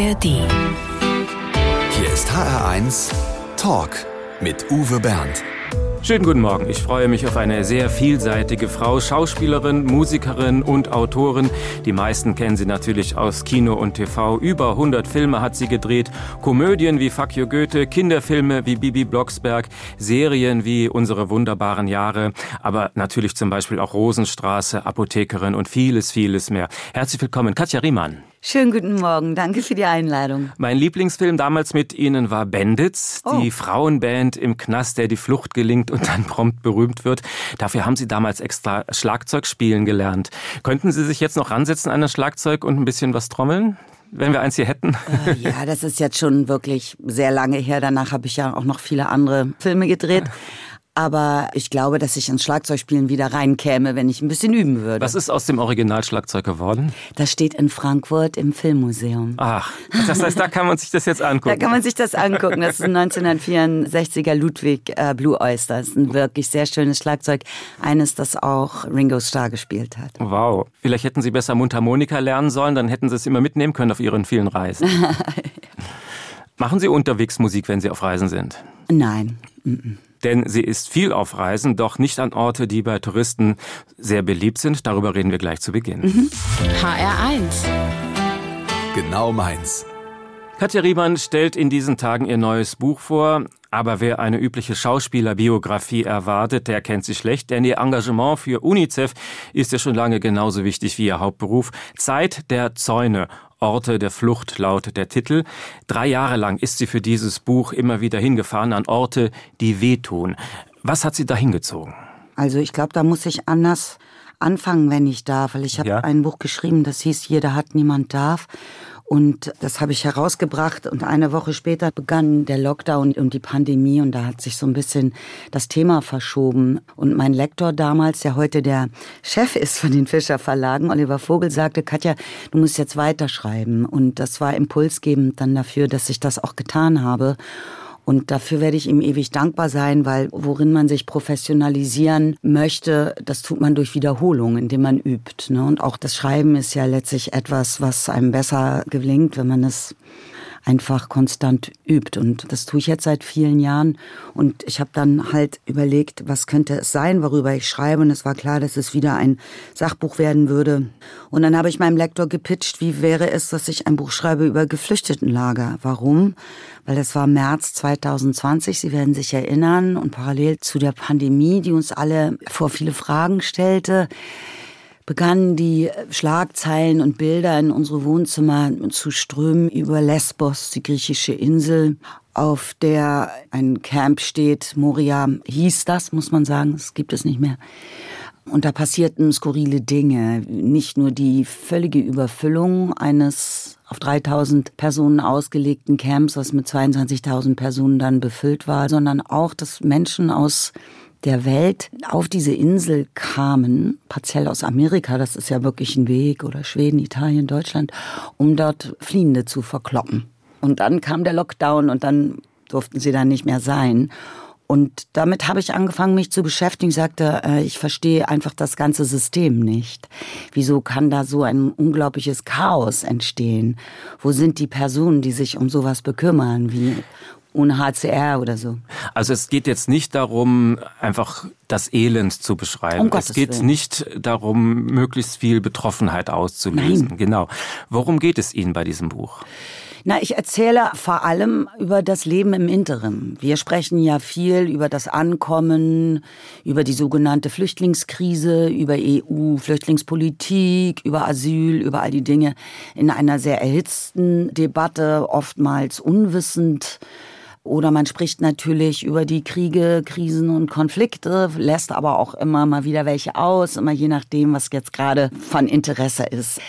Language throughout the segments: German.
ARD. Hier ist HR1 Talk mit Uwe Bernd. Schönen guten Morgen. Ich freue mich auf eine sehr vielseitige Frau, Schauspielerin, Musikerin und Autorin. Die meisten kennen sie natürlich aus Kino und TV. Über 100 Filme hat sie gedreht. Komödien wie Fuck You Goethe, Kinderfilme wie Bibi Blocksberg, Serien wie Unsere wunderbaren Jahre, aber natürlich zum Beispiel auch Rosenstraße, Apothekerin und vieles, vieles mehr. Herzlich willkommen, Katja Riemann. Schönen guten Morgen, danke für die Einladung. Mein Lieblingsfilm damals mit Ihnen war Bandits, Oh. die Frauenband im Knast, der die Flucht gelingt und dann prompt berühmt wird. Dafür haben Sie damals extra Schlagzeug spielen gelernt. Könnten Sie sich jetzt noch ransetzen an das Schlagzeug und ein bisschen was trommeln? Wenn wir eins hier hätten. Äh, Ja, das ist jetzt schon wirklich sehr lange her. Danach habe ich ja auch noch viele andere Filme gedreht. Aber ich glaube, dass ich ins Schlagzeugspielen wieder reinkäme, wenn ich ein bisschen üben würde. Was ist aus dem Originalschlagzeug geworden? Das steht in Frankfurt im Filmmuseum. Ach, das heißt, da kann man sich das jetzt Da angucken. kann man sich das angucken. Das ist ein 1964er Ludwig äh, Blue Oyster. Das ist ein wirklich sehr schönes Schlagzeug. Eines, das auch Ringo Starr gespielt hat. Wow. Vielleicht hätten Sie besser Mundharmonika lernen sollen, dann hätten Sie es immer mitnehmen können auf Ihren vielen Reisen. Machen Sie unterwegs Musik, wenn Sie auf Reisen sind? Nein. Denn sie ist viel auf Reisen, doch nicht an Orte, die bei Touristen sehr beliebt sind. Darüber reden wir gleich zu Beginn. HR1. Genau meins. Katja Riemann stellt in diesen Tagen ihr neues Buch vor. Aber wer eine übliche Schauspielerbiografie erwartet, der kennt sie schlecht, denn ihr Engagement für UNICEF ist ja schon lange genauso wichtig wie ihr Hauptberuf. Zeit der Zäune. Orte der Flucht lautet der Titel. Drei Jahre lang ist sie für dieses Buch immer wieder hingefahren an Orte, die wehtun. Was hat sie da hingezogen? Also ich glaube, da muss ich anders anfangen, wenn ich darf, weil ich habe Ja. ein Buch geschrieben, das hieß Jeder hat, niemand darf. Und das habe ich herausgebracht und eine Woche später begann der Lockdown und die Pandemie und da hat sich so ein bisschen das Thema verschoben. Und mein Lektor damals, der heute der Chef ist von den Fischer Verlagen, Oliver Vogel, sagte, Katja, du musst jetzt weiterschreiben. Und das war impulsgebend dann dafür, dass ich das auch getan habe. Und dafür werde ich ihm ewig dankbar sein, weil worin man sich professionalisieren möchte, das tut man durch Wiederholung, indem man übt. Ne? Und auch das Schreiben ist ja letztlich etwas, was einem besser gelingt, wenn man es einfach konstant übt. Und das tue ich jetzt seit vielen Jahren. Und ich habe dann halt überlegt, was könnte es sein, worüber ich schreibe. Und es war klar, dass es wieder ein Sachbuch werden würde. Und dann habe ich meinem Lektor gepitcht, wie wäre es, dass ich ein Buch schreibe über Geflüchtetenlager. Warum? Weil das war März 2020, Sie werden sich erinnern. Und parallel zu der Pandemie, die uns alle vor viele Fragen stellte, begannen die Schlagzeilen und Bilder in unsere Wohnzimmer zu strömen über Lesbos, die griechische Insel, auf der ein Camp steht. Moria hieß das, muss man sagen, das gibt es nicht mehr. Und da passierten skurrile Dinge. Nicht nur die völlige Überfüllung eines auf 3000 Personen ausgelegten Camps, was mit 22.000 Personen dann befüllt war, sondern auch, dass Menschen aus der Welt auf diese Insel kamen, partiell aus Amerika, das ist ja wirklich ein Weg, oder Schweden, Italien, Deutschland, um dort Fliehende zu verkloppen. Und dann kam der Lockdown und dann durften sie da nicht mehr sein. Und damit habe ich angefangen, mich zu beschäftigen. Ich sagte, äh, ich verstehe einfach das ganze System nicht. Wieso kann da so ein unglaubliches Chaos entstehen? Wo sind die Personen, die sich um sowas bekümmern, wie UNHCR oder so? Also es geht jetzt nicht darum, einfach das Elend zu beschreiben. Um es geht Willen. nicht darum, möglichst viel Betroffenheit auszulösen. Nein. Genau. Worum geht es Ihnen bei diesem Buch? Na, ich erzähle vor allem über das Leben im Interim. Wir sprechen ja viel über das Ankommen, über die sogenannte Flüchtlingskrise, über EU-Flüchtlingspolitik, über Asyl, über all die Dinge in einer sehr erhitzten Debatte, oftmals unwissend. Oder man spricht natürlich über die Kriege, Krisen und Konflikte, lässt aber auch immer mal wieder welche aus, immer je nachdem, was jetzt gerade von Interesse ist.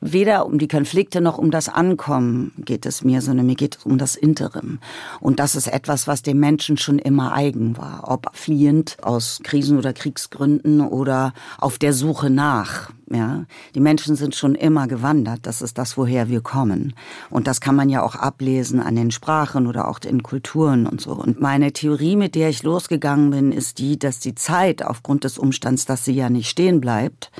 Weder um die Konflikte noch um das Ankommen geht es mir, sondern mir geht es um das Interim. Und das ist etwas, was dem Menschen schon immer eigen war. Ob fliehend aus Krisen oder Kriegsgründen oder auf der Suche nach. Ja, die Menschen sind schon immer gewandert. Das ist das, woher wir kommen. Und das kann man ja auch ablesen an den Sprachen oder auch in Kulturen und so. Und meine Theorie, mit der ich losgegangen bin, ist die, dass die Zeit aufgrund des Umstands, dass sie ja nicht stehen bleibt,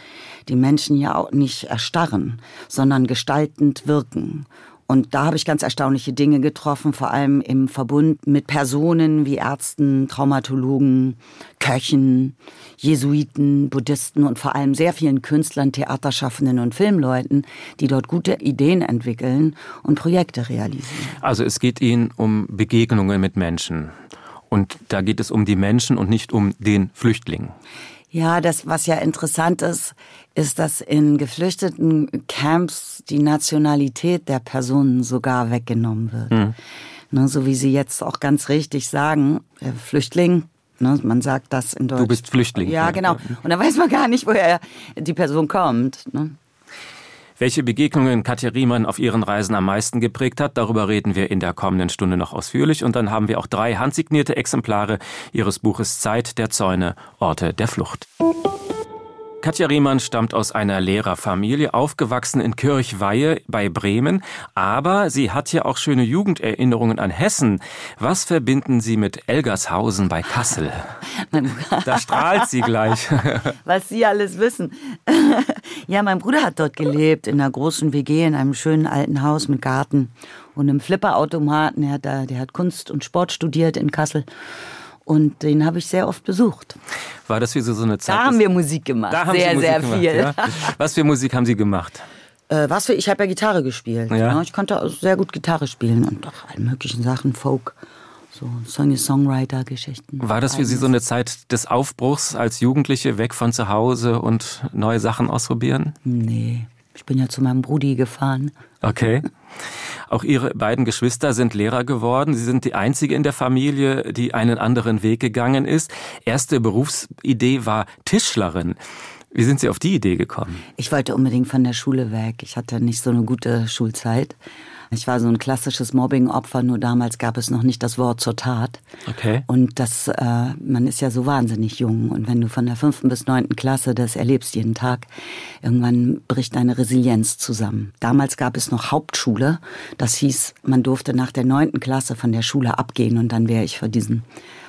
die Menschen ja auch nicht erstarren, sondern gestaltend wirken. Und da habe ich ganz erstaunliche Dinge getroffen, vor allem im Verbund mit Personen wie Ärzten, Traumatologen, Köchen, Jesuiten, Buddhisten und vor allem sehr vielen Künstlern, Theaterschaffenden und Filmleuten, die dort gute Ideen entwickeln und Projekte realisieren. Also es geht Ihnen um Begegnungen mit Menschen. Und da geht es um die Menschen und nicht um den Flüchtling. Ja, das, was ja interessant ist, ist, dass in geflüchteten Camps die Nationalität der Personen sogar weggenommen wird. Mhm. Ne, so wie Sie jetzt auch ganz richtig sagen, der Flüchtling, ne, man sagt das in Deutsch. Du bist Flüchtling. Ja, genau. Und da weiß man gar nicht, woher die Person kommt. Ne? Welche Begegnungen Katja Riemann auf ihren Reisen am meisten geprägt hat, darüber reden wir in der kommenden Stunde noch ausführlich. Und dann haben wir auch drei handsignierte Exemplare ihres Buches Zeit der Zäune, Orte der Flucht. Katja Riemann stammt aus einer Lehrerfamilie, aufgewachsen in Kirchweihe bei Bremen, aber sie hat ja auch schöne Jugenderinnerungen an Hessen. Was verbinden Sie mit Elgershausen bei Kassel? da strahlt sie gleich. Was Sie alles wissen. ja, mein Bruder hat dort gelebt, in einer großen WG, in einem schönen alten Haus mit Garten und einem Flipperautomaten. Er hat da, der hat Kunst und Sport studiert in Kassel. Und den habe ich sehr oft besucht. War das wie so, so eine Zeit? Da haben wir Musik gemacht. Da sehr, Musik sehr gemacht, viel. Ja? Was für Musik haben Sie gemacht? Äh, was für, ich habe ja Gitarre gespielt. Ja. ja. Ich konnte sehr gut Gitarre spielen und auch alle möglichen Sachen, Folk, so Song-Songwriter-Geschichten. War das für Sie so eine Zeit des Aufbruchs als Jugendliche, weg von zu Hause und neue Sachen ausprobieren? Nee, ich bin ja zu meinem Brudi gefahren. Okay. Auch Ihre beiden Geschwister sind Lehrer geworden. Sie sind die einzige in der Familie, die einen anderen Weg gegangen ist. Erste Berufsidee war Tischlerin. Wie sind Sie auf die Idee gekommen? Ich wollte unbedingt von der Schule weg. Ich hatte nicht so eine gute Schulzeit ich war so ein klassisches Mobbing-Opfer, nur damals gab es noch nicht das Wort zur Tat. Okay. Und das, äh, man ist ja so wahnsinnig jung. Und wenn du von der fünften bis neunten Klasse das erlebst jeden Tag, irgendwann bricht deine Resilienz zusammen. Damals gab es noch Hauptschule. Das hieß, man durfte nach der neunten Klasse von der Schule abgehen und dann wäre ich vor diesen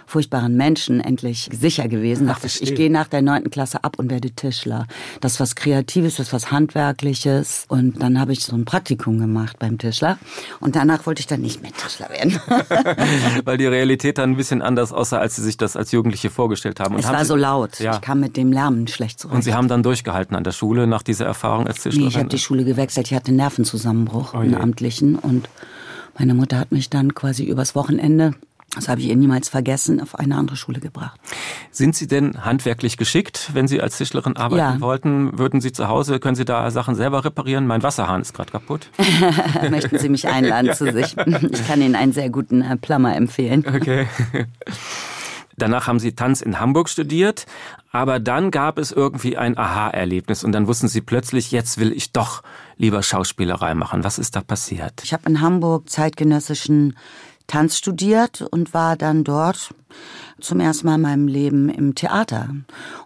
furchtbaren Menschen endlich sicher gewesen. Ach, ich, ich gehe nach der neunten Klasse ab und werde Tischler. Das ist was Kreatives, das ist was Handwerkliches. Und dann habe ich so ein Praktikum gemacht beim Tischler. Und danach wollte ich dann nicht mehr Tischler werden. Weil die Realität dann ein bisschen anders aussah, als Sie sich das als Jugendliche vorgestellt haben. Und es haben war Sie, so laut. Ja. Ich kam mit dem Lärmen schlecht zurecht. Und Sie haben dann durchgehalten an der Schule nach dieser Erfahrung als Tischler? Nee, ich habe die Schule gewechselt. Ich hatte einen Nervenzusammenbruch, oh einen amtlichen. Und meine Mutter hat mich dann quasi übers Wochenende das habe ich ihr niemals vergessen, auf eine andere Schule gebracht. Sind Sie denn handwerklich geschickt, wenn Sie als Tischlerin arbeiten ja. wollten? Würden Sie zu Hause, können Sie da Sachen selber reparieren? Mein Wasserhahn ist gerade kaputt. Möchten Sie mich einladen ja, zu sich? Ich kann Ihnen einen sehr guten äh, Plummer empfehlen. Okay. Danach haben Sie Tanz in Hamburg studiert, aber dann gab es irgendwie ein Aha-Erlebnis und dann wussten Sie plötzlich, jetzt will ich doch lieber Schauspielerei machen. Was ist da passiert? Ich habe in Hamburg zeitgenössischen Tanz studiert und war dann dort zum ersten Mal in meinem Leben im Theater.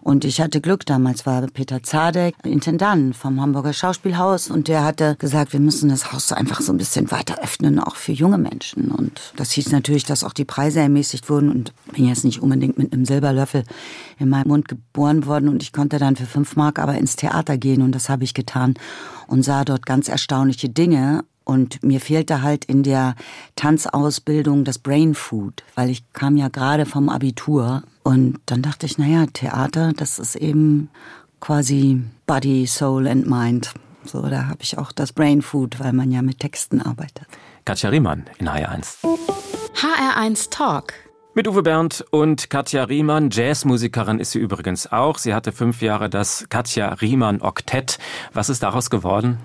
Und ich hatte Glück, damals war Peter Zadek Intendant vom Hamburger Schauspielhaus und der hatte gesagt, wir müssen das Haus einfach so ein bisschen weiter öffnen, auch für junge Menschen. Und das hieß natürlich, dass auch die Preise ermäßigt wurden und bin jetzt nicht unbedingt mit einem Silberlöffel in meinem Mund geboren worden und ich konnte dann für fünf Mark aber ins Theater gehen und das habe ich getan und sah dort ganz erstaunliche Dinge und mir fehlte halt in der Tanzausbildung das Brain Food, weil ich kam ja gerade vom Abitur. Und dann dachte ich, naja, Theater, das ist eben quasi Body, Soul and Mind. So, da habe ich auch das Brain Food, weil man ja mit Texten arbeitet. Katja Riemann in HR1. HR1 Talk. Mit Uwe Bernd und Katja Riemann. Jazzmusikerin ist sie übrigens auch. Sie hatte fünf Jahre das Katja Riemann Oktett. Was ist daraus geworden?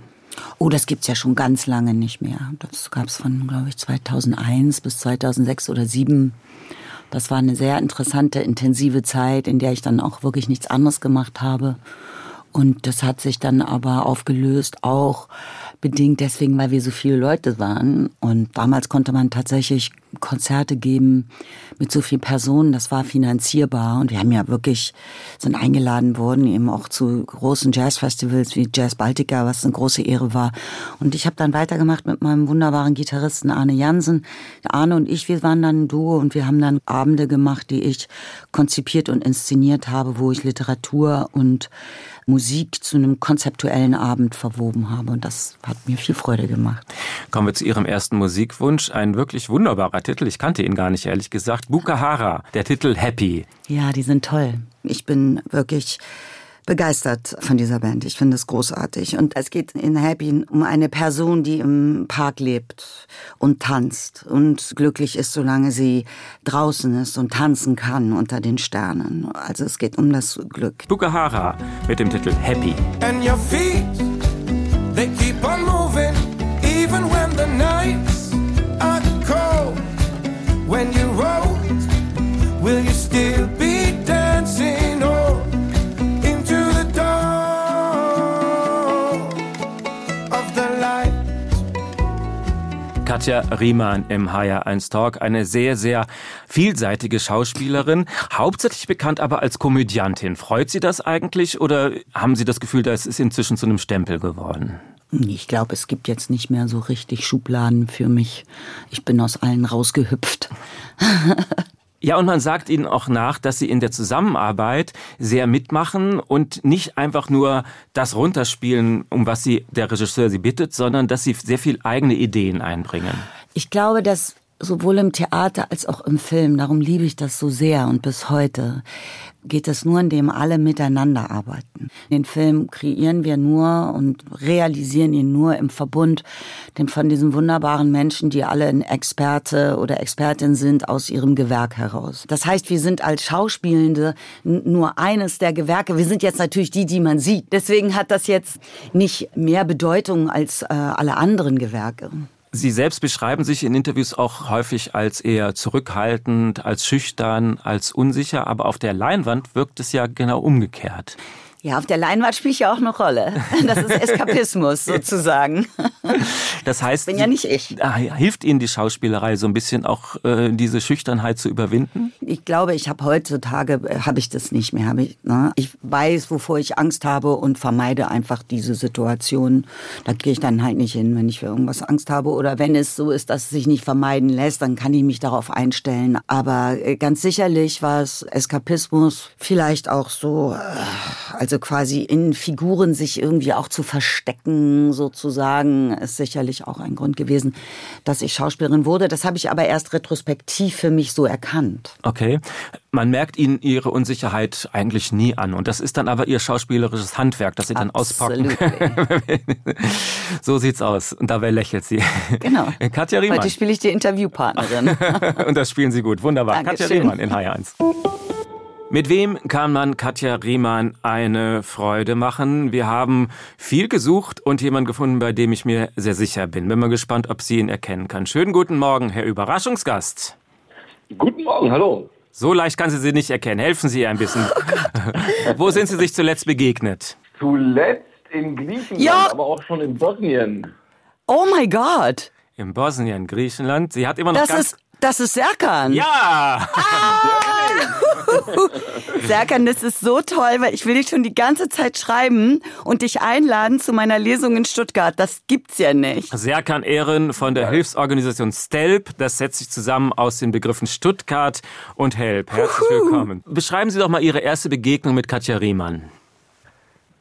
Oh, das gibt's ja schon ganz lange nicht mehr. Das gab's von, glaube ich, 2001 bis 2006 oder 2007. Das war eine sehr interessante, intensive Zeit, in der ich dann auch wirklich nichts anderes gemacht habe. Und das hat sich dann aber aufgelöst, auch bedingt deswegen, weil wir so viele Leute waren. Und damals konnte man tatsächlich Konzerte geben mit so vielen Personen, das war finanzierbar und wir haben ja wirklich, sind eingeladen worden, eben auch zu großen Jazzfestivals wie Jazz Baltica, was eine große Ehre war. Und ich habe dann weitergemacht mit meinem wunderbaren Gitarristen Arne Jansen. Arne und ich, wir waren dann ein Duo und wir haben dann Abende gemacht, die ich konzipiert und inszeniert habe, wo ich Literatur und Musik zu einem konzeptuellen Abend verwoben habe. Und das hat mir viel Freude gemacht. Kommen wir zu Ihrem ersten Musikwunsch. Ein wirklich wunderbarer Titel. Ich kannte ihn gar nicht, ehrlich gesagt. Bukahara, der Titel Happy. Ja, die sind toll. Ich bin wirklich begeistert von dieser Band. Ich finde es großartig. Und es geht in Happy um eine Person, die im Park lebt und tanzt und glücklich ist, solange sie draußen ist und tanzen kann unter den Sternen. Also es geht um das Glück. Bukahara mit dem Titel Happy. And your feet, they keep on moving, When you roll, will you still be dancing? Katja Riemann im HR1 Talk, eine sehr, sehr vielseitige Schauspielerin, hauptsächlich bekannt aber als Komödiantin. Freut Sie das eigentlich oder haben Sie das Gefühl, das ist inzwischen zu einem Stempel geworden? Ich glaube, es gibt jetzt nicht mehr so richtig Schubladen für mich. Ich bin aus allen rausgehüpft. Ja, und man sagt ihnen auch nach, dass sie in der Zusammenarbeit sehr mitmachen und nicht einfach nur das runterspielen, um was sie der Regisseur sie bittet, sondern dass sie sehr viel eigene Ideen einbringen. Ich glaube, dass sowohl im Theater als auch im Film, darum liebe ich das so sehr und bis heute, geht es nur, indem alle miteinander arbeiten. Den Film kreieren wir nur und realisieren ihn nur im Verbund von diesen wunderbaren Menschen, die alle ein Experte oder Expertin sind aus ihrem Gewerk heraus. Das heißt, wir sind als Schauspielende nur eines der Gewerke. Wir sind jetzt natürlich die, die man sieht. Deswegen hat das jetzt nicht mehr Bedeutung als äh, alle anderen Gewerke. Sie selbst beschreiben sich in Interviews auch häufig als eher zurückhaltend, als schüchtern, als unsicher, aber auf der Leinwand wirkt es ja genau umgekehrt. Ja, auf der Leinwand spiele ich ja auch eine Rolle. Das ist Eskapismus sozusagen. Das heißt, bin ja nicht ich. Ah, hilft Ihnen die Schauspielerei so ein bisschen auch äh, diese Schüchternheit zu überwinden? Ich glaube, ich habe heutzutage äh, habe ich das nicht mehr. Hab ich, ne? ich weiß, wovor ich Angst habe und vermeide einfach diese Situation. Da gehe ich dann halt nicht hin, wenn ich für irgendwas Angst habe oder wenn es so ist, dass es sich nicht vermeiden lässt, dann kann ich mich darauf einstellen. Aber äh, ganz sicherlich war es Eskapismus, vielleicht auch so. Äh, also quasi in Figuren sich irgendwie auch zu verstecken, sozusagen, ist sicherlich auch ein Grund gewesen, dass ich Schauspielerin wurde. Das habe ich aber erst retrospektiv für mich so erkannt. Okay. Man merkt Ihnen Ihre Unsicherheit eigentlich nie an. Und das ist dann aber Ihr schauspielerisches Handwerk, das Sie dann auspacken. so sieht's aus. Und dabei lächelt sie. Genau. Katja Riemann. Heute spiele ich die Interviewpartnerin. Und das spielen Sie gut. Wunderbar. Dankeschön. Katja Riemann in HR1. Mit wem kann man Katja Riemann eine Freude machen? Wir haben viel gesucht und jemanden gefunden, bei dem ich mir sehr sicher bin. Bin mal gespannt, ob sie ihn erkennen kann. Schönen guten Morgen, Herr Überraschungsgast. Guten Morgen, hallo. So leicht kann sie sie nicht erkennen. Helfen Sie ihr ein bisschen. Wo sind Sie sich zuletzt begegnet? Zuletzt in Griechenland, Ja. aber auch schon in Bosnien. Oh mein Gott! In Bosnien, Griechenland. Sie hat immer noch Das ganz... das ist Serkan. ja! Serkan, das ist so toll, weil ich will dich schon die ganze Zeit schreiben und dich einladen zu meiner Lesung in Stuttgart. Das gibt's ja nicht. Serkan Ehren von der Hilfsorganisation STELP. Das setzt sich zusammen aus den Begriffen Stuttgart und Help. Herzlich willkommen. Beschreiben Sie doch mal Ihre erste Begegnung mit Katja Riemann.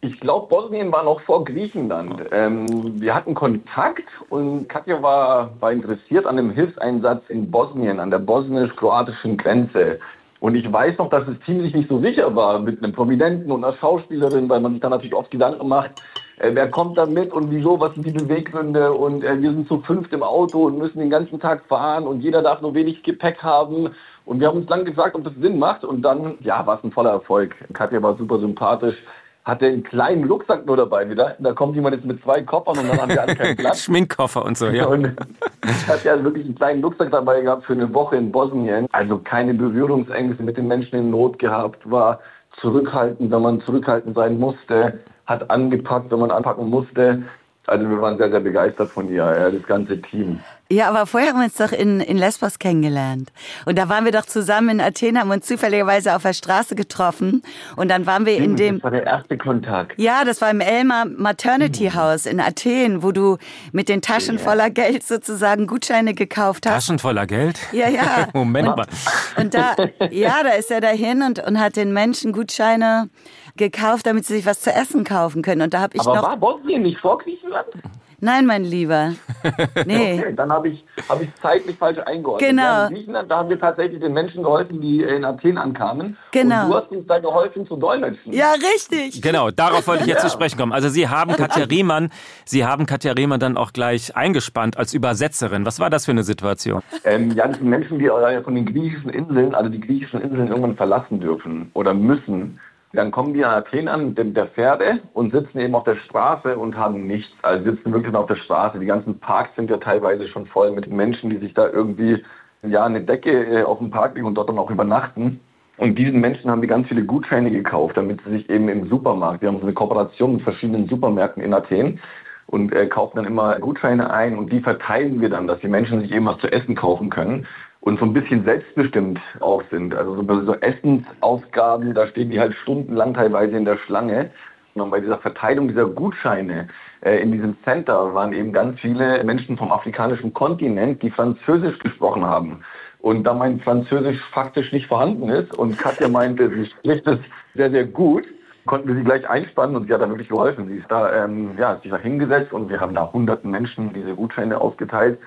Ich glaube, Bosnien war noch vor Griechenland. Ähm, wir hatten Kontakt und Katja war, war interessiert an dem Hilfseinsatz in Bosnien, an der bosnisch-kroatischen Grenze. Und ich weiß noch, dass es ziemlich nicht so sicher war mit einem Prominenten und einer Schauspielerin, weil man sich da natürlich oft Gedanken macht, äh, wer kommt da mit und wieso, was sind die Beweggründe und äh, wir sind zu fünft im Auto und müssen den ganzen Tag fahren und jeder darf nur wenig Gepäck haben. Und wir haben uns lange gefragt, ob das Sinn macht und dann, ja, war es ein voller Erfolg. Katja war super sympathisch, hatte einen kleinen Rucksack nur dabei. Wir dachten, da kommt jemand jetzt mit zwei Koffern und dann haben wir alle keinen Platz. Schminkkoffer und so, ja. Und hat ja wirklich einen kleinen Rucksack dabei gehabt für eine Woche in Bosnien. Also keine Berührungsängste mit den Menschen in Not gehabt, war zurückhaltend, wenn man zurückhaltend sein musste, hat angepackt, wenn man anpacken musste. Also wir waren sehr, sehr begeistert von ihr, äh, das ganze Team. Ja, aber vorher haben wir uns doch in, in Lesbos kennengelernt. Und da waren wir doch zusammen in Athen, haben uns zufälligerweise auf der Straße getroffen. Und dann waren wir in dem... Das war der erste Kontakt. Ja, das war im Elmar Maternity House in Athen, wo du mit den Taschen Ja. voller Geld sozusagen Gutscheine gekauft hast. Taschen voller Geld? Ja, ja. Moment mal. Und da, ja, da ist er dahin und, und hat den Menschen Gutscheine gekauft, damit sie sich was zu essen kaufen können. Und da habe ich Aber noch... war Bosnien nicht vor Griechenland? Nein, mein Lieber. Nee. Okay, dann habe ich, hab ich zeitlich falsch eingeordnet. Genau. In Griechenland, da haben wir tatsächlich den Menschen geholfen, die in Athen ankamen. Genau. Und du hast uns da geholfen zu dolmetschen. Ja, richtig. Genau, darauf wollte ich jetzt Ja. zu sprechen kommen. Also Sie haben Katja Riemann, Sie haben Katja Riemann dann auch gleich eingespannt als Übersetzerin. Was war das für eine Situation? Ähm, ja, das sind Menschen, die äh, von den griechischen Inseln, also die griechischen Inseln irgendwann verlassen dürfen oder müssen. Dann kommen die an Athen an mit der Pferde und sitzen eben auf der Straße und haben nichts. Also sitzen wirklich auf der Straße. Die ganzen Parks sind ja teilweise schon voll mit Menschen, die sich da irgendwie ja eine Decke äh, auf dem Park legen und dort dann auch übernachten. Und diesen Menschen haben wir ganz viele Gutscheine gekauft, damit sie sich eben im Supermarkt, wir haben so eine Kooperation mit verschiedenen Supermärkten in Athen und äh, kaufen dann immer Gutscheine ein und die verteilen wir dann, dass die Menschen sich eben was zu essen kaufen können und so ein bisschen selbstbestimmt auch sind. Also so, so Essensausgaben, da stehen die halt stundenlang teilweise in der Schlange. Und bei dieser Verteilung dieser Gutscheine äh, in diesem Center waren eben ganz viele Menschen vom afrikanischen Kontinent, die Französisch gesprochen haben. Und da mein Französisch faktisch nicht vorhanden ist und Katja meinte, sie spricht es sehr, sehr gut, konnten wir sie gleich einspannen und sie hat da wirklich geholfen. Sie ist da, ähm, ja, hat sich da hingesetzt und wir haben da hunderten Menschen diese Gutscheine ausgeteilt.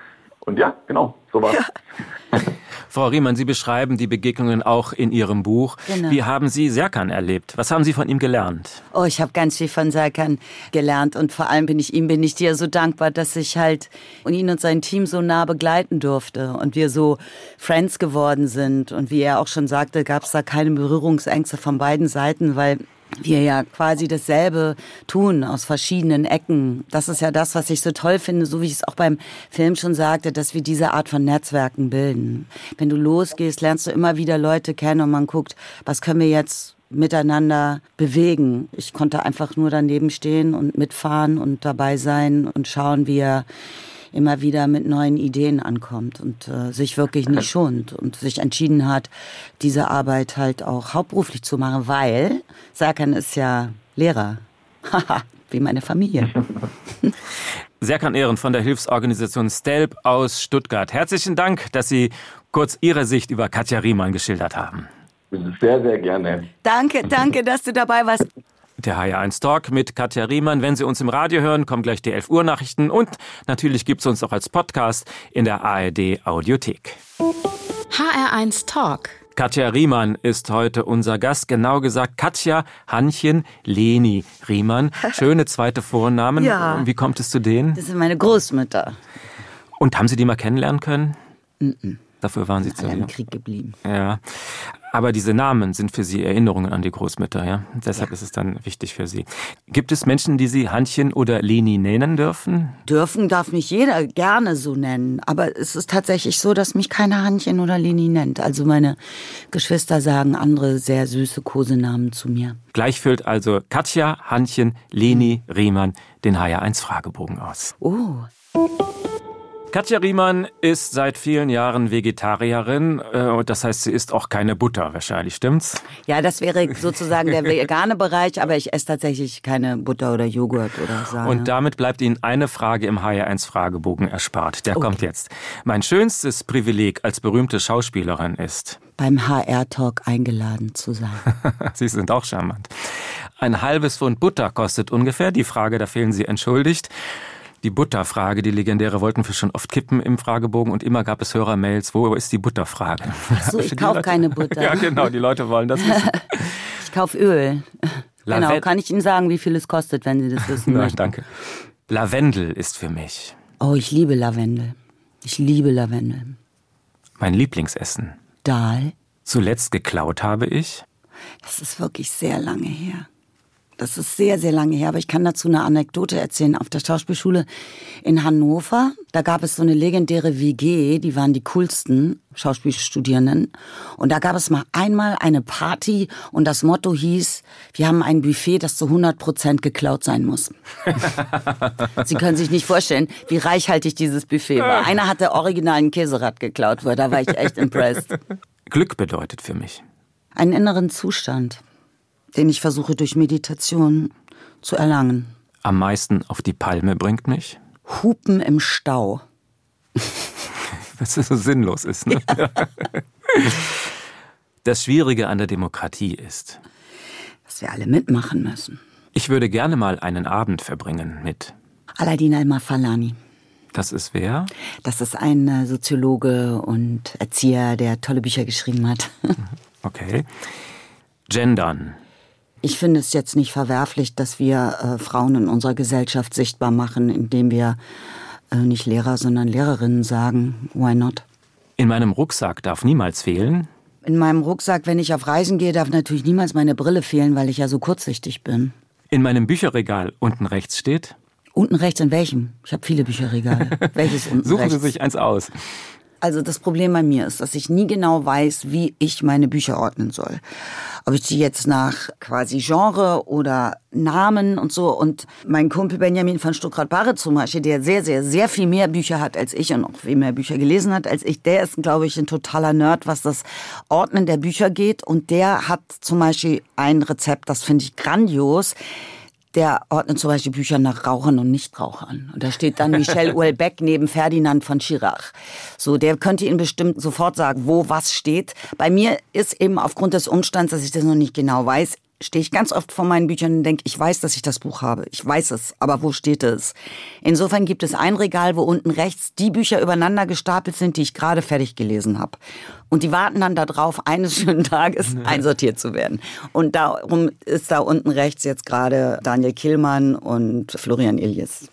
Und ja, genau, so war Frau Riemann, Sie beschreiben die Begegnungen auch in Ihrem Buch. Genau. Wie haben Sie Serkan erlebt? Was haben Sie von ihm gelernt? Oh, ich habe ganz viel von Serkan gelernt und vor allem bin ich ihm bin ich dir so dankbar, dass ich halt und ihn und sein Team so nah begleiten durfte und wir so Friends geworden sind und wie er auch schon sagte, gab es da keine Berührungsängste von beiden Seiten, weil wir ja quasi dasselbe tun aus verschiedenen Ecken. Das ist ja das, was ich so toll finde, so wie ich es auch beim Film schon sagte, dass wir diese Art von Netzwerken bilden. Wenn du losgehst, lernst du immer wieder Leute kennen und man guckt, was können wir jetzt miteinander bewegen. Ich konnte einfach nur daneben stehen und mitfahren und dabei sein und schauen, wie er immer wieder mit neuen Ideen ankommt und äh, sich wirklich nicht schont und sich entschieden hat, diese Arbeit halt auch hauptberuflich zu machen, weil Serkan ist ja Lehrer. Haha, wie meine Familie. Serkan Ehren von der Hilfsorganisation STELP aus Stuttgart. Herzlichen Dank, dass Sie kurz Ihre Sicht über Katja Riemann geschildert haben. Sehr, sehr gerne. danke, danke, dass du dabei warst. Der HR1 Talk mit Katja Riemann. Wenn Sie uns im Radio hören, kommen gleich die 11 Uhr Nachrichten und natürlich gibt's uns auch als Podcast in der ARD Audiothek. HR1 Talk. Katja Riemann ist heute unser Gast, genau gesagt Katja Hannchen Leni Riemann. Schöne zweite Vornamen. Ja. Wie kommt es zu denen? Das sind meine Großmütter. Und haben Sie die mal kennenlernen können? Dafür waren Sie zu im. Krieg geblieben. Ja. Aber diese Namen sind für Sie Erinnerungen an die Großmütter, ja? Deshalb ist es dann wichtig für Sie. Gibt es Menschen, die Sie Hannchen oder Leni nennen dürfen? Dürfen darf mich jeder gerne so nennen, aber es ist tatsächlich so, dass mich keine Hannchen oder Leni nennt. Also meine Geschwister sagen andere sehr süße Kosenamen zu mir. Gleich füllt also Katja Hannchen Leni Riemann den HR1 Fragebogen aus. Oh, Katja Riemann ist seit vielen Jahren Vegetarierin. äh, Das heißt, sie isst auch keine Butter wahrscheinlich, stimmt's? ja, das wäre sozusagen der vegane Bereich, aber ich esse tatsächlich keine Butter oder Joghurt oder Sahne. Und damit bleibt Ihnen eine Frage im HR1 Fragebogen erspart. Der kommt jetzt. Mein schönstes Privileg als berühmte Schauspielerin ist. beim HR-Talk eingeladen zu sein. Sie sind auch charmant. Ein halbes Pfund Butter kostet ungefähr. Die Frage, da fehlen Sie entschuldigt. Die Butterfrage, die legendäre, wollten wir schon oft kippen im Fragebogen und immer gab es Hörermails, wo ist die Butterfrage? so, ich Für die kauf Leute- keine Butter. Ja, genau, die Leute wollen das wissen. Ich kauf Öl. Genau, Laven- kann ich Ihnen sagen, wie viel es kostet, wenn Sie das wissen Nein, möchten. danke. Lavendel ist für mich Oh, ich liebe Lavendel. Ich liebe Lavendel. mein Lieblingsessen. Dahl, Zuletzt geklaut habe ich. das ist wirklich sehr lange her. Das ist sehr, sehr lange her, aber ich kann dazu eine Anekdote erzählen. Auf der Schauspielschule in Hannover, da gab es so eine legendäre WG, die waren die coolsten Schauspielstudierenden. Und da gab es mal einmal eine Party und das Motto hieß, wir haben ein Buffet, das zu 100 Prozent geklaut sein muss. Sie können sich nicht vorstellen, wie reichhaltig dieses Buffet war. Einer hatte originalen Käserad geklaut, da war ich echt impressed. Glück bedeutet für mich. Einen inneren Zustand den ich versuche durch Meditation zu erlangen. Am meisten auf die Palme bringt mich? Hupen im Stau. Was so sinnlos ist, ne? Ja. Das Schwierige an der Demokratie ist, dass wir alle mitmachen müssen. Ich würde gerne mal einen Abend verbringen mit Aladin Al-Mafalani. Das ist wer? Das ist ein äh, Soziologe und Erzieher, der tolle Bücher geschrieben hat. Okay. Gendern. Ich finde es jetzt nicht verwerflich, dass wir äh, Frauen in unserer Gesellschaft sichtbar machen, indem wir äh, nicht Lehrer, sondern Lehrerinnen sagen. Why not? In meinem Rucksack darf niemals fehlen. In meinem Rucksack, wenn ich auf Reisen gehe, darf natürlich niemals meine Brille fehlen, weil ich ja so kurzsichtig bin. In meinem Bücherregal unten rechts steht. Unten rechts in welchem? Ich habe viele Bücherregale. Welches unten Suchen rechts? Sie sich eins aus. Also das Problem bei mir ist, dass ich nie genau weiß, wie ich meine Bücher ordnen soll. Ob ich die jetzt nach quasi Genre oder Namen und so. Und mein Kumpel Benjamin von Stuckrad-Barre zum Beispiel, der sehr, sehr, sehr viel mehr Bücher hat als ich und auch viel mehr Bücher gelesen hat als ich, der ist, glaube ich, ein totaler Nerd, was das Ordnen der Bücher geht. Und der hat zum Beispiel ein Rezept, das finde ich grandios der ordnet zum Beispiel Bücher nach Rauchern und Nichtrauchern. Und da steht dann Michel Houellebecq neben Ferdinand von Schirach. So, der könnte Ihnen bestimmt sofort sagen, wo was steht. Bei mir ist eben aufgrund des Umstands, dass ich das noch nicht genau weiß, stehe ich ganz oft vor meinen Büchern und denke, ich weiß, dass ich das Buch habe. Ich weiß es, aber wo steht es? Insofern gibt es ein Regal, wo unten rechts die Bücher übereinander gestapelt sind, die ich gerade fertig gelesen habe. Und die warten dann darauf, eines schönen Tages einsortiert zu werden. Und darum ist da unten rechts jetzt gerade Daniel Killmann und Florian Iljes.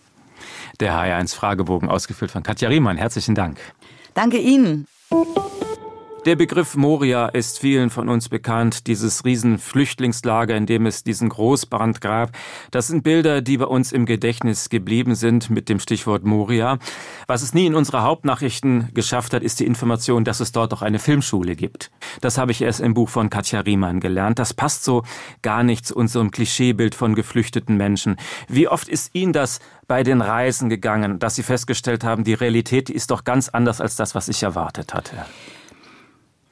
Der HR1-Fragebogen ausgefüllt von Katja Riemann. Herzlichen Dank. Danke Ihnen. Der Begriff Moria ist vielen von uns bekannt, dieses Riesenflüchtlingslager, in dem es diesen Großbrand gab. Das sind Bilder, die bei uns im Gedächtnis geblieben sind mit dem Stichwort Moria. Was es nie in unsere Hauptnachrichten geschafft hat, ist die Information, dass es dort auch eine Filmschule gibt. Das habe ich erst im Buch von Katja Riemann gelernt. Das passt so gar nicht zu unserem Klischeebild von geflüchteten Menschen. Wie oft ist Ihnen das bei den Reisen gegangen, dass Sie festgestellt haben, die Realität ist doch ganz anders als das, was ich erwartet hatte?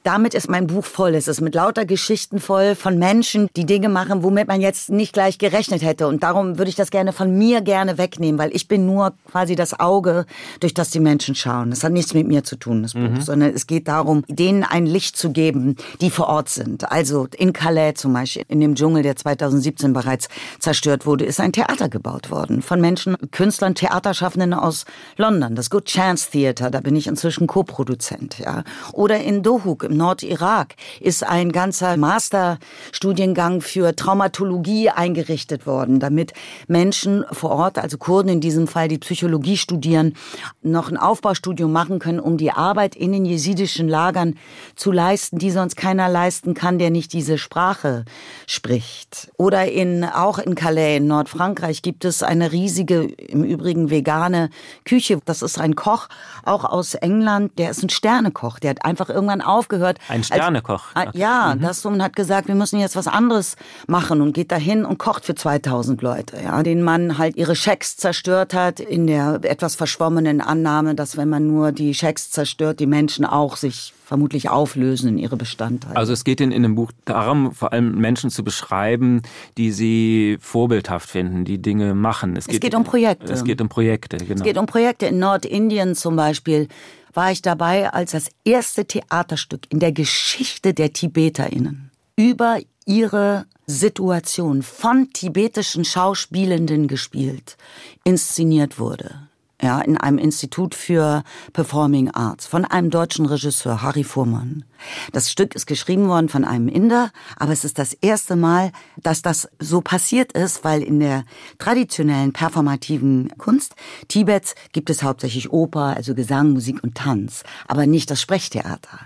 Damit ist mein Buch voll. Es ist mit lauter Geschichten voll von Menschen, die Dinge machen, womit man jetzt nicht gleich gerechnet hätte. Und darum würde ich das gerne von mir gerne wegnehmen, weil ich bin nur quasi das Auge, durch das die Menschen schauen. Das hat nichts mit mir zu tun, das Buch, mhm. sondern es geht darum, denen ein Licht zu geben, die vor Ort sind. Also in Calais zum Beispiel, in dem Dschungel, der 2017 bereits zerstört wurde, ist ein Theater gebaut worden von Menschen, Künstlern, Theaterschaffenden aus London. Das Good Chance Theater, da bin ich inzwischen Co-Produzent. Ja. Oder in Dohuk im Nordirak ist ein ganzer Masterstudiengang für Traumatologie eingerichtet worden, damit Menschen vor Ort, also Kurden in diesem Fall, die Psychologie studieren, noch ein Aufbaustudium machen können, um die Arbeit in den jesidischen Lagern zu leisten, die sonst keiner leisten kann, der nicht diese Sprache spricht. Oder in, auch in Calais in Nordfrankreich gibt es eine riesige, im Übrigen vegane Küche. Das ist ein Koch, auch aus England, der ist ein Sternekoch. Der hat einfach irgendwann aufgehört, gehört. Ein Sternekoch. Als, ja, mhm. das und hat gesagt, wir müssen jetzt was anderes machen und geht dahin und kocht für 2000 Leute, ja, den Mann halt ihre Schecks zerstört hat in der etwas verschwommenen Annahme, dass wenn man nur die Schecks zerstört, die Menschen auch sich vermutlich auflösen in ihre Bestandteile. Also es geht in, in dem Buch darum, vor allem Menschen zu beschreiben, die sie vorbildhaft finden, die Dinge machen. Es, es geht, geht, um Projekte. Es geht um Projekte, genau. Es geht um Projekte in Nordindien zum Beispiel war ich dabei, als das erste Theaterstück in der Geschichte der TibeterInnen über ihre Situation von tibetischen Schauspielenden gespielt, inszeniert wurde ja, in einem Institut für Performing Arts von einem deutschen Regisseur, Harry Fuhrmann. Das Stück ist geschrieben worden von einem Inder, aber es ist das erste Mal, dass das so passiert ist, weil in der traditionellen performativen Kunst Tibets gibt es hauptsächlich Oper, also Gesang, Musik und Tanz, aber nicht das Sprechtheater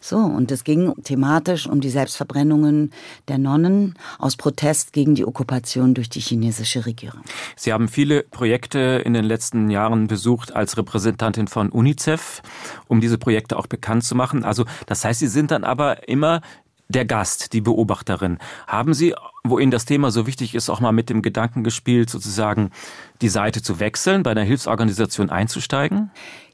So, und es ging thematisch um die Selbstverbrennungen der Nonnen aus Protest gegen die Okkupation durch die chinesische Regierung. Sie haben viele Projekte in den letzten Jahren besucht als Repräsentantin von UNICEF, um diese Projekte auch bekannt zu machen. Also das heißt, Sie sind dann aber immer der Gast, die Beobachterin. Haben Sie, wo Ihnen das Thema so wichtig ist, auch mal mit dem Gedanken gespielt, sozusagen die Seite zu wechseln, bei einer Hilfsorganisation einzusteigen?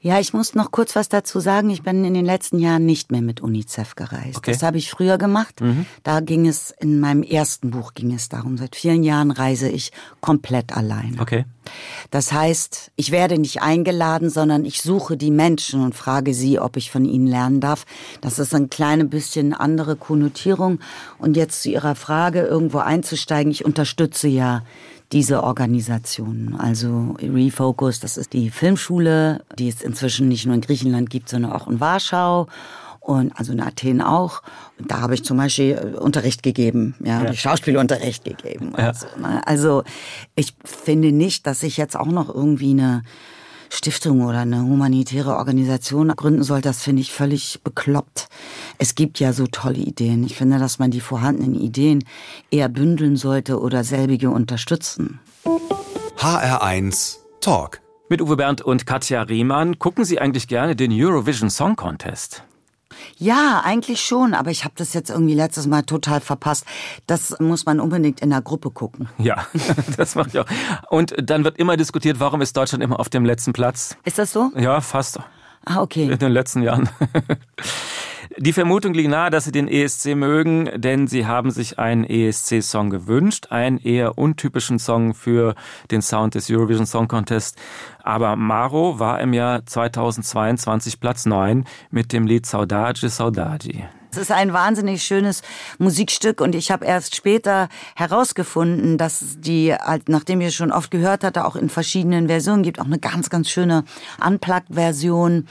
Ja, ich muss noch kurz was dazu sagen. Ich bin in den letzten Jahren nicht mehr mit UNICEF gereist. Okay. Das habe ich früher gemacht. Mhm. Da ging es, in meinem ersten Buch ging es darum. Seit vielen Jahren reise ich komplett allein. Okay. Das heißt, ich werde nicht eingeladen, sondern ich suche die Menschen und frage sie, ob ich von ihnen lernen darf. Das ist ein kleines bisschen andere Konnotierung. Und jetzt zu Ihrer Frage, irgendwo einzusteigen. Ich unterstütze ja diese Organisationen. Also Refocus, das ist die Filmschule, die es inzwischen nicht nur in Griechenland gibt, sondern auch in Warschau und also in Athen auch. Da habe ich zum Beispiel äh, Unterricht gegeben, ja, ja. Schauspielunterricht gegeben. Ja. So, ne? Also ich finde nicht, dass ich jetzt auch noch irgendwie eine Stiftung oder eine humanitäre Organisation gründen soll, das finde ich völlig bekloppt. Es gibt ja so tolle Ideen. Ich finde, dass man die vorhandenen Ideen eher bündeln sollte oder selbige unterstützen. HR1 Talk. Mit Uwe Bernd und Katja Riemann gucken Sie eigentlich gerne den Eurovision Song Contest? Ja, eigentlich schon, aber ich habe das jetzt irgendwie letztes Mal total verpasst. Das muss man unbedingt in der Gruppe gucken. Ja, das mache ich auch. Und dann wird immer diskutiert, warum ist Deutschland immer auf dem letzten Platz? Ist das so? Ja, fast. Ah, okay. In den letzten Jahren. Die Vermutung liegt nahe, dass Sie den ESC mögen, denn Sie haben sich einen ESC-Song gewünscht, einen eher untypischen Song für den Sound des Eurovision Song Contest. Aber Maro war im Jahr 2022 Platz 9 mit dem Lied Saudade Saudade. Es ist ein wahnsinnig schönes Musikstück und ich habe erst später herausgefunden, dass die, nachdem ich schon oft gehört hatte, auch in verschiedenen Versionen gibt, auch eine ganz, ganz schöne Unplugged-Version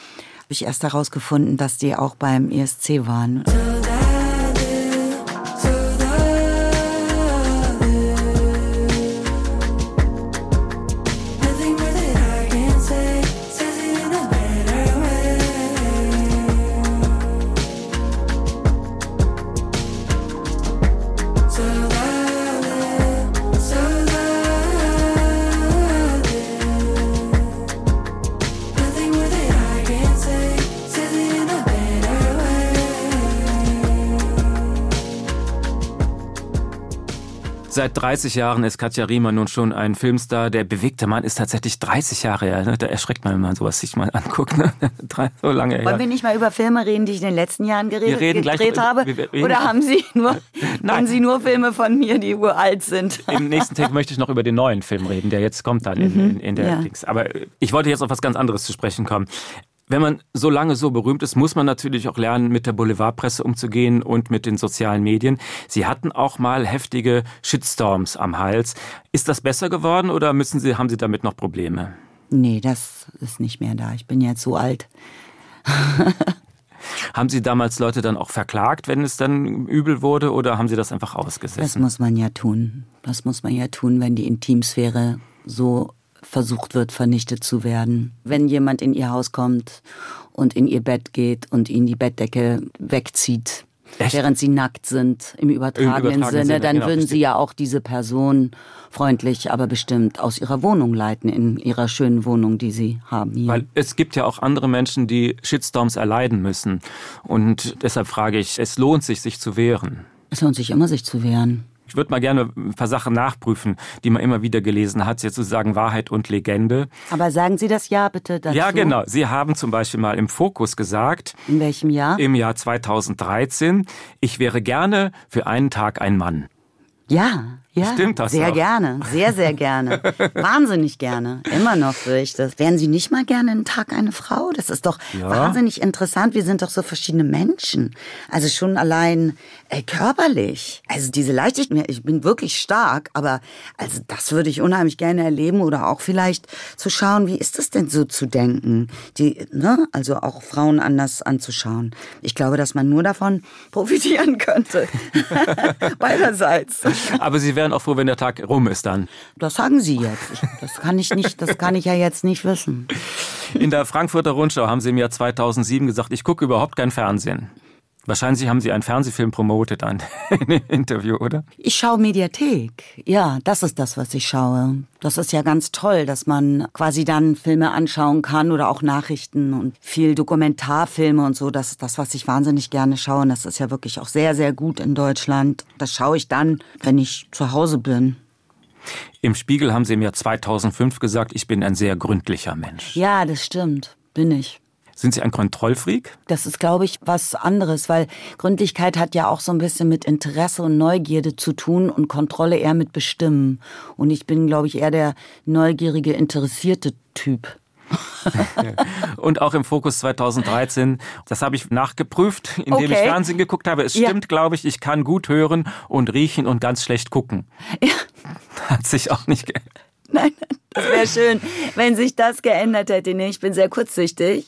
habe ich erst herausgefunden, dass die auch beim ESC waren. Seit 30 Jahren ist Katja Riemann nun schon ein Filmstar. Der bewegte Mann ist tatsächlich 30 Jahre her. Ne? Da erschreckt man, wenn man sowas sich mal anguckt. Ne? so lange her. Wollen wir nicht mal über Filme reden, die ich in den letzten Jahren geredet, gedreht gleich, habe? Oder haben Sie nur, haben Sie nur Filme von mir, die uralt sind? Im nächsten Tag möchte ich noch über den neuen Film reden, der jetzt kommt dann in, mhm. in, in der ja. Dings. Aber ich wollte jetzt auf was ganz anderes zu sprechen kommen. Wenn man so lange so berühmt ist, muss man natürlich auch lernen, mit der Boulevardpresse umzugehen und mit den sozialen Medien. Sie hatten auch mal heftige Shitstorms am Hals. Ist das besser geworden oder müssen Sie, haben Sie damit noch Probleme? Nee, das ist nicht mehr da. Ich bin jetzt so alt. haben Sie damals Leute dann auch verklagt, wenn es dann übel wurde, oder haben Sie das einfach ausgesetzt? Das muss man ja tun. Das muss man ja tun, wenn die Intimsphäre so versucht wird, vernichtet zu werden. Wenn jemand in ihr Haus kommt und in ihr Bett geht und ihnen die Bettdecke wegzieht, Echt? während sie nackt sind, im übertragenen, Im übertragenen Sinne, Sinne, dann genau, würden sie ja auch diese Person freundlich, aber bestimmt aus ihrer Wohnung leiten, in ihrer schönen Wohnung, die sie haben hier. Weil es gibt ja auch andere Menschen, die Shitstorms erleiden müssen. Und deshalb frage ich, es lohnt sich, sich zu wehren. Es lohnt sich immer, sich zu wehren. Ich würde mal gerne ein paar Sachen nachprüfen, die man immer wieder gelesen hat, jetzt sozusagen Wahrheit und Legende. Aber sagen Sie das ja bitte dazu. Ja, genau. Sie haben zum Beispiel mal im Fokus gesagt. In welchem Jahr? Im Jahr 2013. Ich wäre gerne für einen Tag ein Mann. Ja, ja, Stimmt das sehr auch? gerne, sehr, sehr gerne. wahnsinnig gerne. Immer noch würde ich das. Wären Sie nicht mal gerne einen Tag eine Frau? Das ist doch ja. wahnsinnig interessant. Wir sind doch so verschiedene Menschen. Also schon allein äh, körperlich. Also diese Leichtigkeit, ich bin wirklich stark, aber also das würde ich unheimlich gerne erleben oder auch vielleicht zu schauen, wie ist es denn so zu denken? Die, ne? Also auch Frauen anders anzuschauen. Ich glaube, dass man nur davon profitieren könnte. Beiderseits. Aber Sie werden wären auch froh, wenn der Tag rum ist dann. Das sagen Sie jetzt. Das kann ich nicht, das kann ich ja jetzt nicht wissen. In der Frankfurter Rundschau haben Sie im Jahr 2007 gesagt, ich gucke überhaupt kein Fernsehen. Wahrscheinlich haben Sie einen Fernsehfilm promotet an Interview, oder? Ich schaue Mediathek. Ja, das ist das, was ich schaue. Das ist ja ganz toll, dass man quasi dann Filme anschauen kann oder auch Nachrichten und viel Dokumentarfilme und so. Das ist das, was ich wahnsinnig gerne schaue. Und das ist ja wirklich auch sehr, sehr gut in Deutschland. Das schaue ich dann, wenn ich zu Hause bin. Im Spiegel haben Sie im Jahr 2005 gesagt, ich bin ein sehr gründlicher Mensch. Ja, das stimmt. Bin ich. Sind Sie ein Kontrollfreak? Das ist, glaube ich, was anderes, weil Gründlichkeit hat ja auch so ein bisschen mit Interesse und Neugierde zu tun und Kontrolle eher mit Bestimmen. Und ich bin, glaube ich, eher der neugierige, interessierte Typ. und auch im Fokus 2013, das habe ich nachgeprüft, indem okay. ich Fernsehen geguckt habe. Es stimmt, ja. glaube ich, ich kann gut hören und riechen und ganz schlecht gucken. Ja. Hat sich auch nicht geändert. Nein, das wäre schön, wenn sich das geändert hätte. Nee, ich bin sehr kurzsichtig.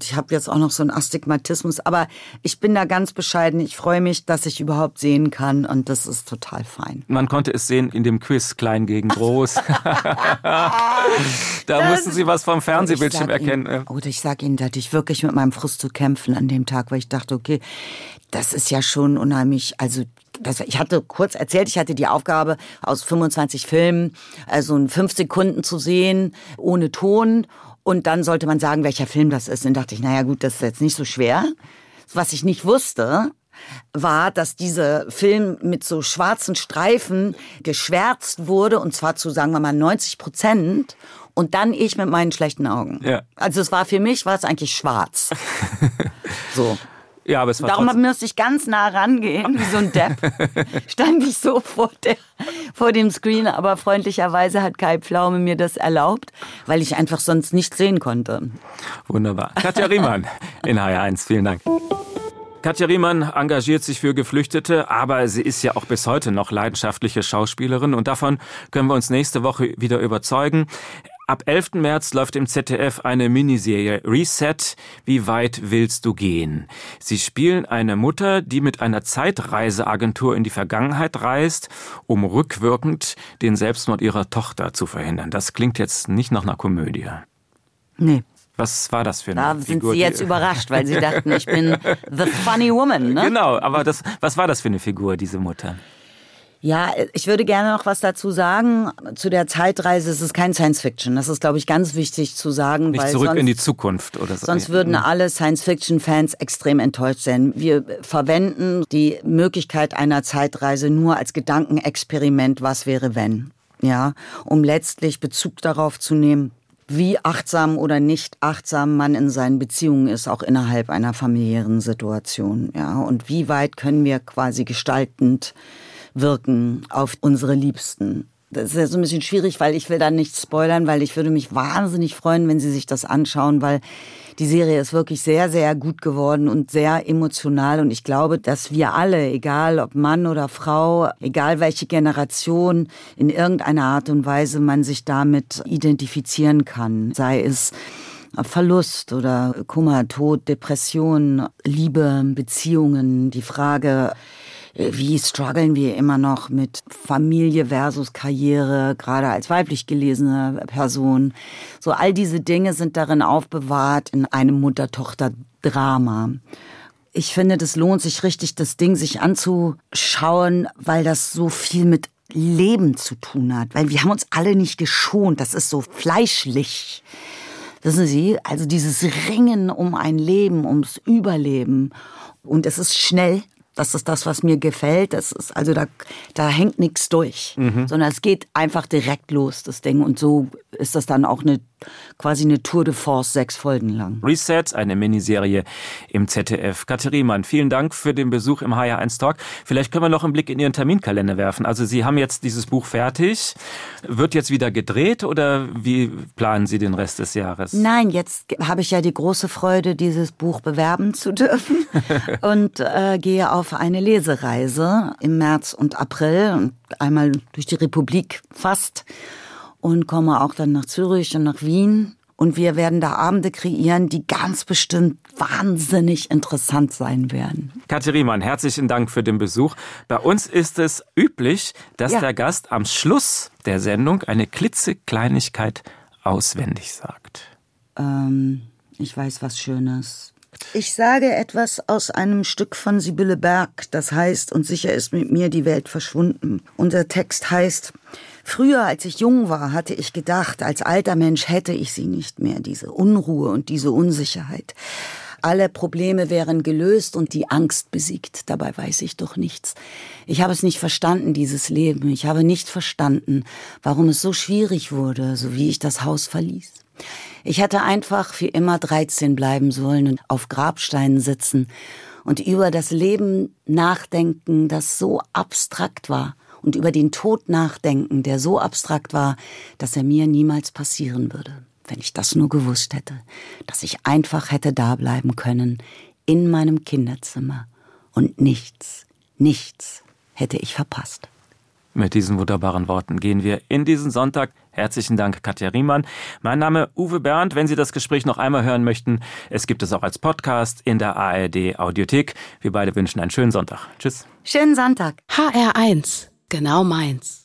Ich habe jetzt auch noch so einen Astigmatismus, aber ich bin da ganz bescheiden. Ich freue mich, dass ich überhaupt sehen kann und das ist total fein. Man konnte es sehen in dem Quiz Klein gegen Groß. da das mussten Sie was vom Fernsehbildschirm erkennen. Ihnen, oder ich sage Ihnen, da hatte ich wirklich mit meinem Frust zu kämpfen an dem Tag, weil ich dachte, okay, das ist ja schon unheimlich, also das, ich hatte kurz erzählt, ich hatte die Aufgabe, aus 25 Filmen, also in fünf Sekunden zu sehen, ohne Ton. Und dann sollte man sagen, welcher Film das ist. Und dachte ich, naja gut, das ist jetzt nicht so schwer. Was ich nicht wusste, war, dass dieser Film mit so schwarzen Streifen geschwärzt wurde, und zwar zu, sagen wir mal, 90 Prozent. Und dann ich mit meinen schlechten Augen. Ja. Also es war für mich, war es eigentlich schwarz. so. Ja, aber es war Darum trotzdem... musste ich ganz nah rangehen, wie so ein Depp. Stand ich so vor, der, vor dem Screen, aber freundlicherweise hat Kai Pflaume mir das erlaubt, weil ich einfach sonst nichts sehen konnte. Wunderbar. Katja Riemann in HR1, vielen Dank. Katja Riemann engagiert sich für Geflüchtete, aber sie ist ja auch bis heute noch leidenschaftliche Schauspielerin und davon können wir uns nächste Woche wieder überzeugen. Ab 11. März läuft im ZDF eine Miniserie Reset. Wie weit willst du gehen? Sie spielen eine Mutter, die mit einer Zeitreiseagentur in die Vergangenheit reist, um rückwirkend den Selbstmord ihrer Tochter zu verhindern. Das klingt jetzt nicht nach einer Komödie. Nee. Was war das für eine Da sind Figur, Sie jetzt überrascht, weil Sie dachten, ich bin the funny woman, ne? Genau, aber das, was war das für eine Figur, diese Mutter? Ja, ich würde gerne noch was dazu sagen. Zu der Zeitreise ist es kein Science Fiction. Das ist, glaube ich, ganz wichtig zu sagen. Nicht zurück sonst, in die Zukunft oder so. Sonst würden alle Science Fiction Fans extrem enttäuscht sein. Wir verwenden die Möglichkeit einer Zeitreise nur als Gedankenexperiment. Was wäre wenn? Ja, um letztlich Bezug darauf zu nehmen, wie achtsam oder nicht achtsam man in seinen Beziehungen ist, auch innerhalb einer familiären Situation. Ja, und wie weit können wir quasi gestaltend wirken auf unsere Liebsten. Das ist ja so ein bisschen schwierig, weil ich will da nichts spoilern, weil ich würde mich wahnsinnig freuen, wenn Sie sich das anschauen, weil die Serie ist wirklich sehr, sehr gut geworden und sehr emotional. Und ich glaube, dass wir alle, egal ob Mann oder Frau, egal welche Generation, in irgendeiner Art und Weise man sich damit identifizieren kann. Sei es Verlust oder Kummer, Tod, Depression, Liebe, Beziehungen, die Frage, wie strugglen wir immer noch mit Familie versus Karriere, gerade als weiblich gelesene Person. So all diese Dinge sind darin aufbewahrt in einem Mutter-Tochter-Drama. Ich finde, das lohnt sich richtig, das Ding sich anzuschauen, weil das so viel mit Leben zu tun hat. Weil wir haben uns alle nicht geschont. Das ist so fleischlich. Wissen Sie, also dieses Ringen um ein Leben, ums Überleben. Und es ist schnell, das ist das, was mir gefällt. Das ist, also da, da hängt nichts durch, mhm. sondern es geht einfach direkt los, das Ding. Und so ist das dann auch eine quasi eine Tour de Force, sechs Folgen lang. Reset, eine Miniserie im ZDF. Katharina, vielen Dank für den Besuch im HR1 Talk. Vielleicht können wir noch einen Blick in Ihren Terminkalender werfen. Also Sie haben jetzt dieses Buch fertig. Wird jetzt wieder gedreht oder wie planen Sie den Rest des Jahres? Nein, jetzt habe ich ja die große Freude, dieses Buch bewerben zu dürfen und äh, gehe auf eine Lesereise im März und April und einmal durch die Republik fast und komme auch dann nach Zürich und nach Wien. Und wir werden da Abende kreieren, die ganz bestimmt wahnsinnig interessant sein werden. Katja Riemann, herzlichen Dank für den Besuch. Bei uns ist es üblich, dass ja. der Gast am Schluss der Sendung eine klitzekleinigkeit auswendig sagt. Ähm, ich weiß was Schönes. Ich sage etwas aus einem Stück von Sibylle Berg, das heißt, und sicher ist mit mir die Welt verschwunden. Und der Text heißt, Früher, als ich jung war, hatte ich gedacht, als alter Mensch hätte ich sie nicht mehr, diese Unruhe und diese Unsicherheit. Alle Probleme wären gelöst und die Angst besiegt. Dabei weiß ich doch nichts. Ich habe es nicht verstanden, dieses Leben. Ich habe nicht verstanden, warum es so schwierig wurde, so wie ich das Haus verließ. Ich hätte einfach für immer 13 bleiben sollen und auf Grabsteinen sitzen und über das Leben nachdenken, das so abstrakt war und über den Tod nachdenken, der so abstrakt war, dass er mir niemals passieren würde. Wenn ich das nur gewusst hätte, dass ich einfach hätte da bleiben können in meinem Kinderzimmer und nichts, nichts hätte ich verpasst. Mit diesen wunderbaren Worten gehen wir in diesen Sonntag. Herzlichen Dank, Katja Riemann. Mein Name Uwe Bernd. Wenn Sie das Gespräch noch einmal hören möchten, es gibt es auch als Podcast in der ARD Audiothek. Wir beide wünschen einen schönen Sonntag. Tschüss. Schönen Sonntag. HR1, genau meins.